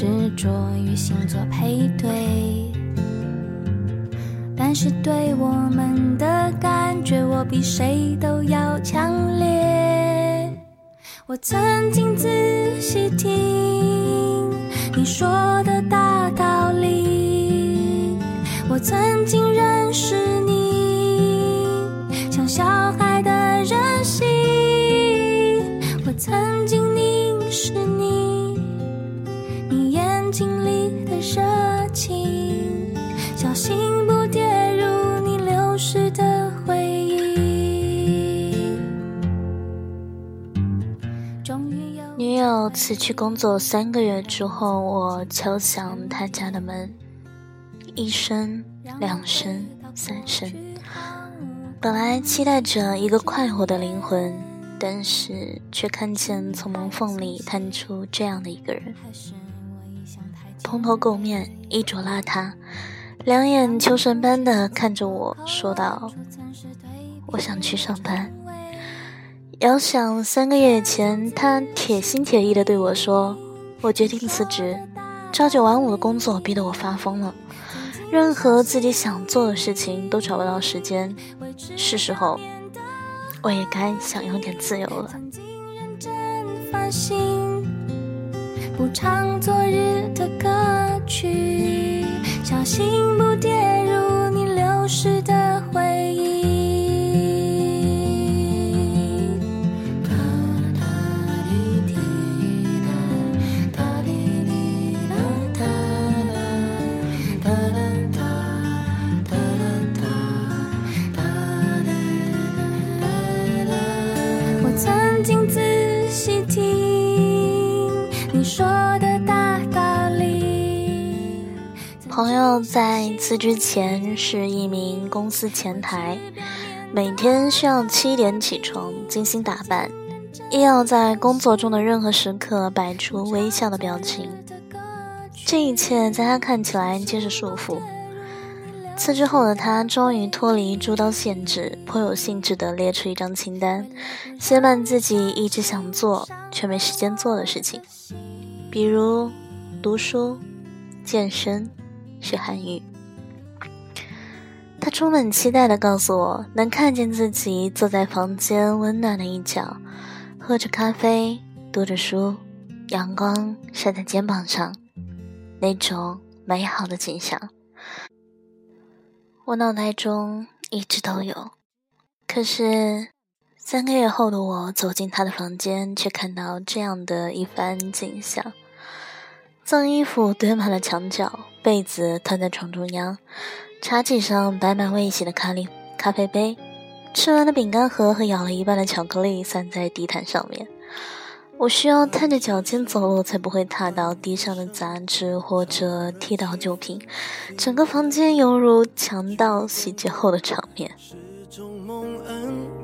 执着于星座配对，但是对我们的感觉，我比谁都要强烈。我曾经仔细听你说的大道理，我曾经认识你，像小孩的任性，我曾经。是你，小心不跌入你流逝的回忆。女友辞去工作三个月之后，我敲响她家的门，一声、两声、三声。本来期待着一个快活的灵魂。但是却看见从门缝里探出这样的一个人，蓬头垢面，衣着邋遢，两眼求神般的看着我说道：“我想去上班。”遥想三个月前，他铁心铁意的对我说：“我决定辞职，朝九晚五的工作逼得我发疯了，任何自己想做的事情都找不到时间，是时候。”我也该享有点自由了。不唱昨日的歌曲，小心不跌入你流失的在辞职前是一名公司前台，每天需要七点起床，精心打扮，亦要在工作中的任何时刻摆出微笑的表情。这一切在他看起来皆是束缚。辞职后的他终于脱离诸多限制，颇有兴致地列出一张清单，写满自己一直想做却没时间做的事情，比如读书、健身。学韩语，他充满期待的告诉我，能看见自己坐在房间温暖的一角，喝着咖啡，读着书，阳光晒在肩膀上，那种美好的景象，我脑袋中一直都有。可是三个月后的我走进他的房间，却看到这样的一番景象。脏衣服堆满了墙角，被子摊在床中央，茶几上摆满未洗的咖喱咖啡杯，吃完的饼干盒和咬了一半的巧克力散在地毯上面。我需要探着脚尖走路，才不会踏到地上的杂志或者踢到酒瓶。整个房间犹如强盗洗劫后的场面。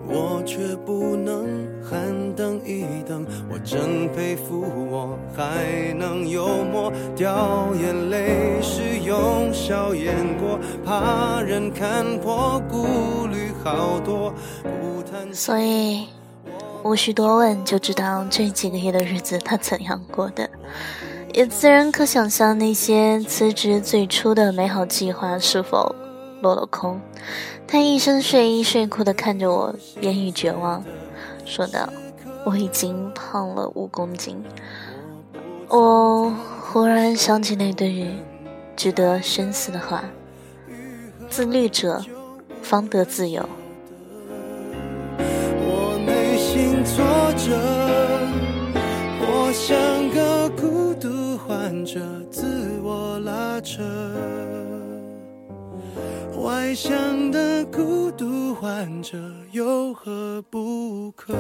我却不能喊等一等，我真佩服我还能幽默，掉眼泪是用笑掩过，怕人看破，顾虑好多。所以无需多问，就知道这几个月的日子他怎样过的，也自然可想象那些辞职最初的美好计划是否落了空。他一身睡衣睡裤的看着我，言语绝望，说道：“我已经胖了五公斤。”我忽然想起那对值得深思的话：“自律者方得自由。”我内心挫折，我像想的孤独患者有何不可？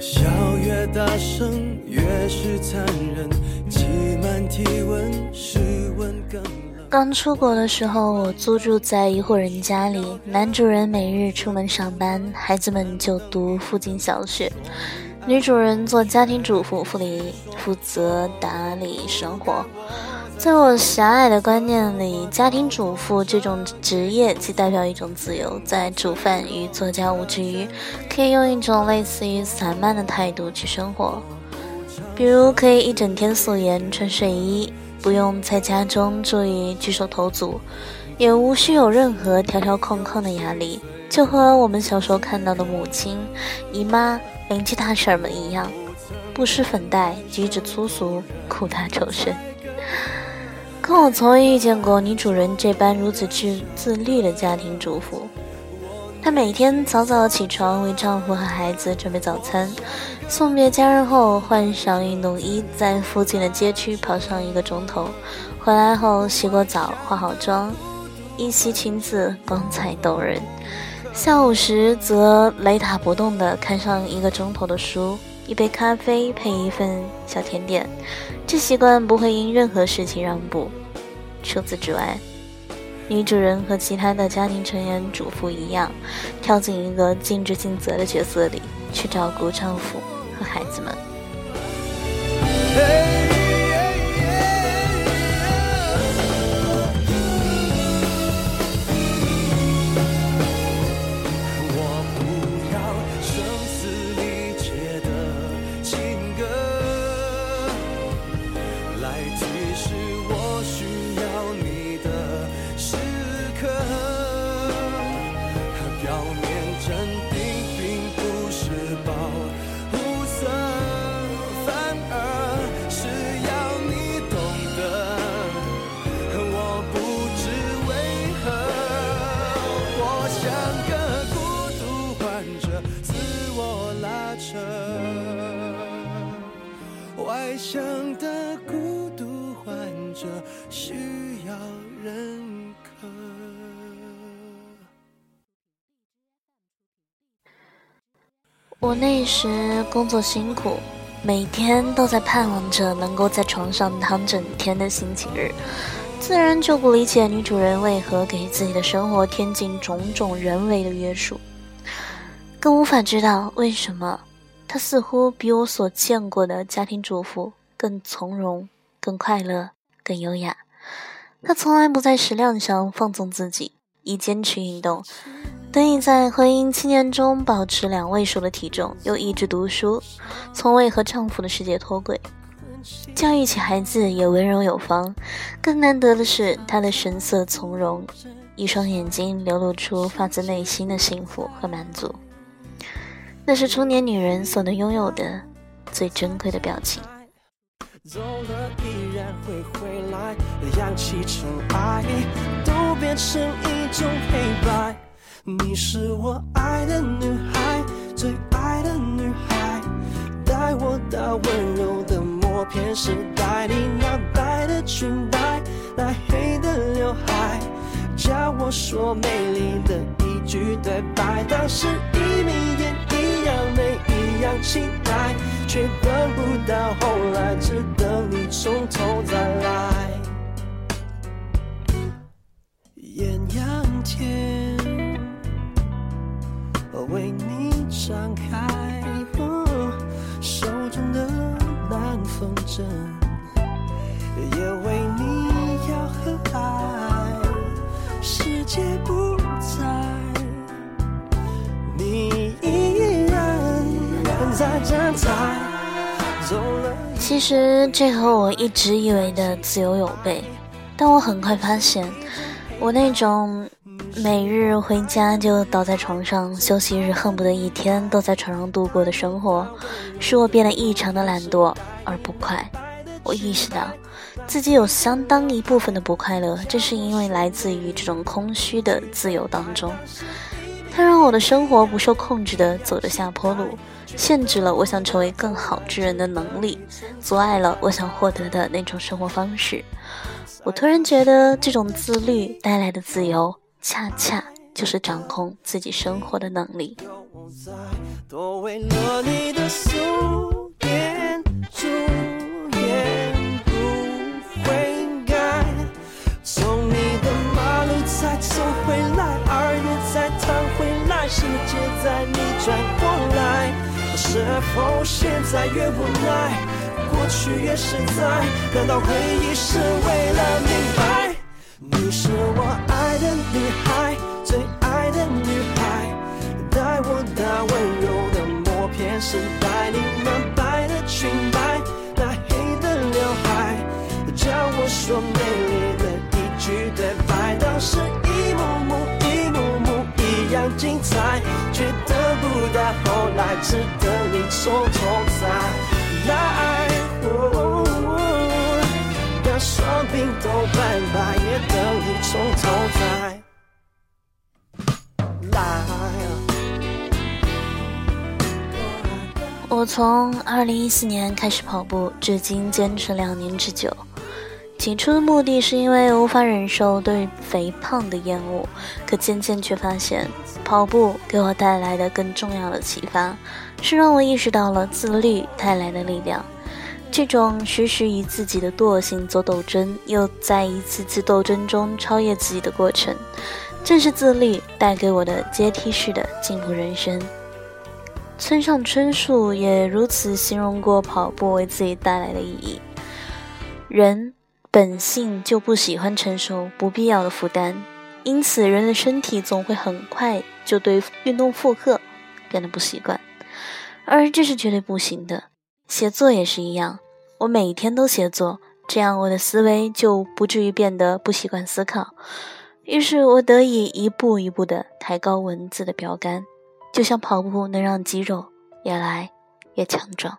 笑越大声越是残忍挤满体温室温更刚出国的时候，我租住在一户人家里，男主人每日出门上班，孩子们就读附近小学，女主人做家庭主妇，负理负责打理生活。在我狭隘的观念里，家庭主妇这种职业既代表一种自由，在煮饭与做家务之余，可以用一种类似于散漫的态度去生活。比如，可以一整天素颜穿睡衣，不用在家中注意举手投足，也无需有任何条条框框的压力，就和我们小时候看到的母亲、姨妈、邻居大婶们一样，不施粉黛，举止粗俗，苦大仇深。可我从未遇见过女主人这般如此自自律的家庭主妇。她每天早早起床，为丈夫和孩子准备早餐，送别家人后，换上运动衣，在附近的街区跑上一个钟头。回来后洗过澡，化好妆，一袭裙子光彩动人。下午时则雷打不动地看上一个钟头的书。一杯咖啡配一份小甜点，这习惯不会因任何事情让步。除此之外，女主人和其他的家庭成员主妇一样，跳进一个尽职尽责的角色里，去照顾丈夫和孩子们。外向的孤独患者需要认可。我那时工作辛苦，每天都在盼望着能够在床上躺整天的星期日，自然就不理解女主人为何给自己的生活添进种种人为的约束，更无法知道为什么她似乎比我所见过的家庭主妇更从容、更快乐、更优雅。她从来不在食量上放纵自己，以坚持运动。得以在婚姻七年中保持两位数的体重，又一直读书，从未和丈夫的世界脱轨，教育起孩子也温柔有方。更难得的是，她的神色从容，一双眼睛流露出发自内心的幸福和满足，那是中年女人所能拥有的最珍贵的表情。走了依然会回来，扬起尘埃都变成一种黑白。你是我爱的女孩，最爱的女孩，带我到温柔的默片时代。你那白的裙摆，那黑的刘海，教我说美丽的一句对白。当时一眯眼，样美，一样期待，却等不到后来，只等你从头再来。艳阳天。为你张开手中的南风筝，也为你要和摆。世界不其实这和我一直以为的自由有悖，但我很快发现，我那种。每日回家就倒在床上，休息日恨不得一天都在床上度过的生活，使我变得异常的懒惰而不快。我意识到，自己有相当一部分的不快乐，正是因为来自于这种空虚的自由当中。它让我的生活不受控制地走着下坡路，限制了我想成为更好之人的能力，阻碍了我想获得的那种生活方式。我突然觉得，这种自律带来的自由。恰恰就是掌控自己生活的能力。多为了你的主世界在你转过来，是否现在越无奈，过去越实在？难道回忆是为了明白？你是我爱的女孩，最爱的女孩，带我那温柔的默片，是带你那白的裙摆，那黑的刘海，叫我说美精彩，却得不到后来，只等你从头再来。让双鬓都斑白，也等你从头再来。我从二零一四年开始跑步，至今坚持两年之久。起初的目的是因为无法忍受对肥胖的厌恶，可渐渐却发现，跑步给我带来的更重要的启发，是让我意识到了自律带来的力量。这种时时与自己的惰性做斗争，又在一次次斗争中超越自己的过程，正是自律带给我的阶梯式的进步人生。村上春树也如此形容过跑步为自己带来的意义：人本性就不喜欢承受不必要的负担，因此人的身体总会很快就对运动负荷变得不习惯，而这是绝对不行的。写作也是一样，我每天都写作，这样我的思维就不至于变得不习惯思考。于是我得以一步一步地抬高文字的标杆，就像跑步能让肌肉越来越强壮。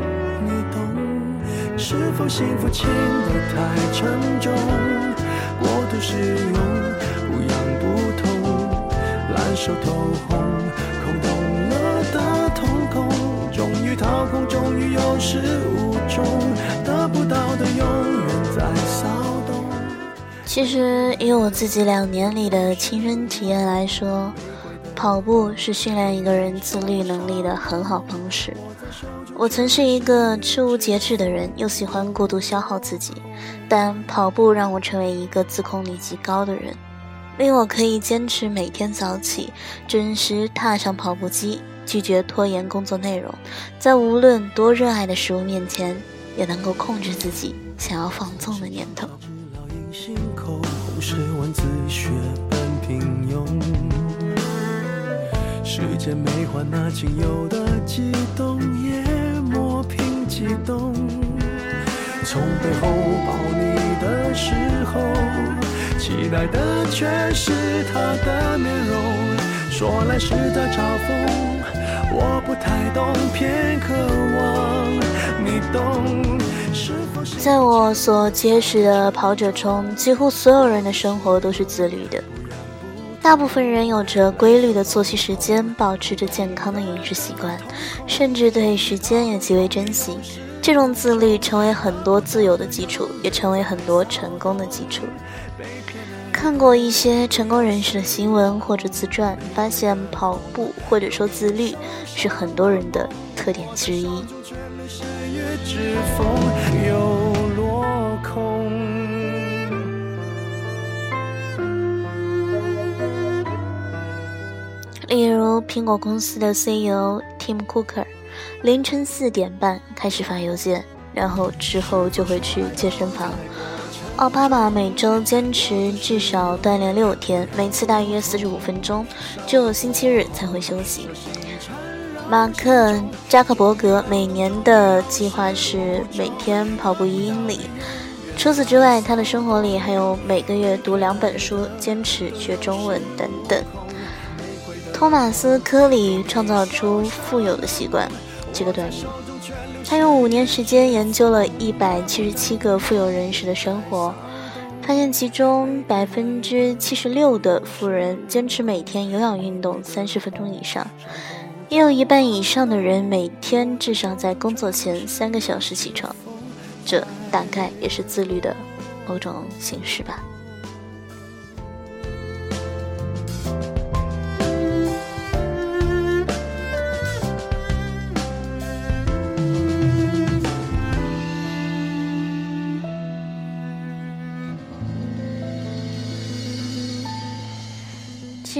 是否幸福轻得太沉重，过度使用不痒不痛，烂熟透红，空洞了的瞳孔，终于掏空，终于有始无终。得不到的永远在骚动其实，以我自己两年里的亲身体验来说，跑步是训练一个人自律能力的很好方式。我曾是一个吃无节制的人，又喜欢过度消耗自己，但跑步让我成为一个自控力极高的人，令我可以坚持每天早起准时踏上跑步机，拒绝拖延工作内容，在无论多热爱的食物面前，也能够控制自己想要放纵的念头。时间没换那仅有的激动，也激动。从背后抱你的时候，期待的却是他的面容。说来是在嘲讽，我不太懂，偏渴望你懂。在我所结识的跑者中，几乎所有人的生活都是自律的。大部分人有着规律的作息时间，保持着健康的饮食习惯，甚至对时间也极为珍惜。这种自律成为很多自由的基础，也成为很多成功的基础。看过一些成功人士的新闻或者自传，发现跑步或者说自律是很多人的特点之一。苹果公司的 CEO Tim Cook，凌晨四点半开始发邮件，然后之后就会去健身房。奥巴马每周坚持至少锻炼六天，每次大约四十五分钟，只有星期日才会休息。马克·扎克伯格每年的计划是每天跑步一英里。除此之外，他的生活里还有每个月读两本书、坚持学中文等等。托马斯·科里创造出“富有的习惯”这个短语，他用五年时间研究了一百七十七个富有人士的生活，发现其中百分之七十六的富人坚持每天有氧运动三十分钟以上，也有一半以上的人每天至少在工作前三个小时起床。这大概也是自律的某种形式吧。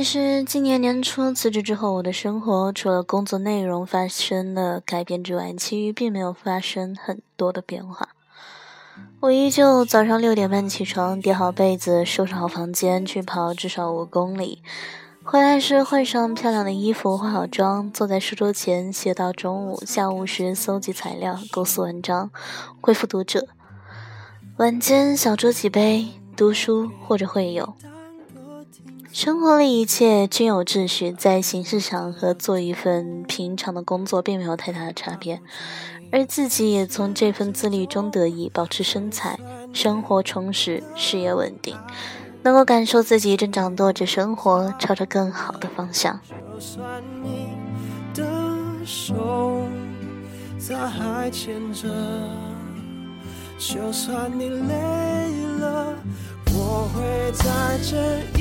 其实今年年初辞职之后，我的生活除了工作内容发生了改变之外，其余并没有发生很多的变化。我依旧早上六点半起床，叠好被子，收拾好房间，去跑至少五公里。回来时换上漂亮的衣服，化好妆，坐在书桌前写到中午。下午时搜集材料，构思文章，回复读者。晚间小酌几杯，读书或者会友。生活里一切均有秩序，在形式上和做一份平常的工作并没有太大的差别，而自己也从这份自律中得以保持身材，生活充实，事业稳定，能够感受自己正掌舵着生活，朝着更好的方向。就算你累了。我会在这一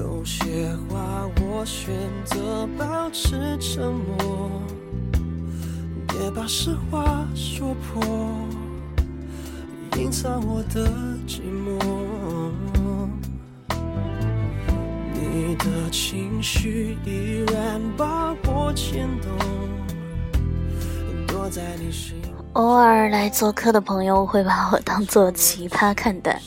有些话我选择保持沉默，别把实话说破，隐藏我的寂寞。你的情绪依然把我牵动，躲在你心。偶尔来做客的朋友会把我当做奇葩看待，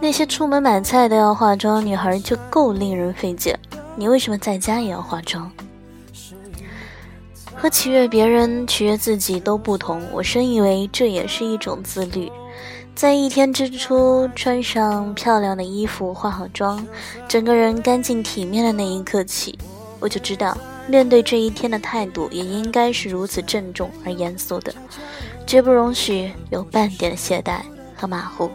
那些出门买菜都要化妆女孩就够令人费解，你为什么在家也要化妆？和取悦别人、取悦自己都不同，我深以为这也是一种自律。在一天之初穿上漂亮的衣服、化好妆，整个人干净体面的那一刻起，我就知道。面对这一天的态度也应该是如此郑重而严肃的，绝不容许有半点懈怠和马虎。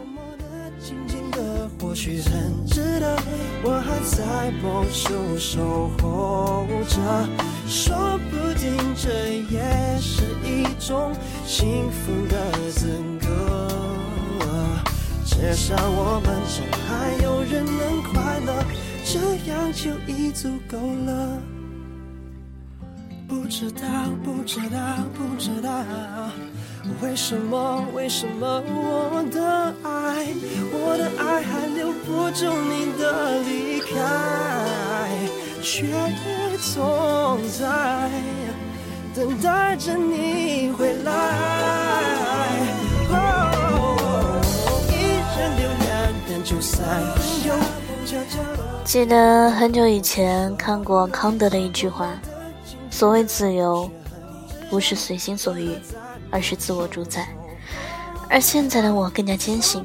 或许很值得，我还在某处守候着，说不定这也是一种幸福的资格。至少我们中还有人能快乐，这样就已足够了。不知道，不知道，不知道，为什么，为什么我的爱，我的爱还留不住你的离开，却总在等待着你回来。一人留两人就三人游。记得很久以前看过康德的一句话。所谓自由，不是随心所欲，而是自我主宰。而现在的我更加坚信，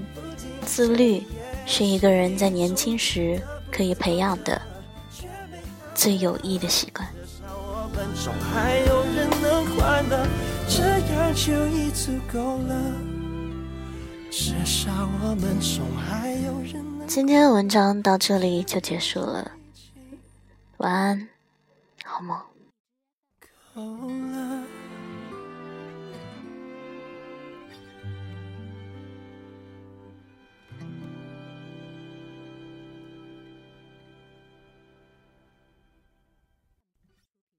自律是一个人在年轻时可以培养的最有益的习惯。今天的文章到这里就结束了，晚安，好梦。走了。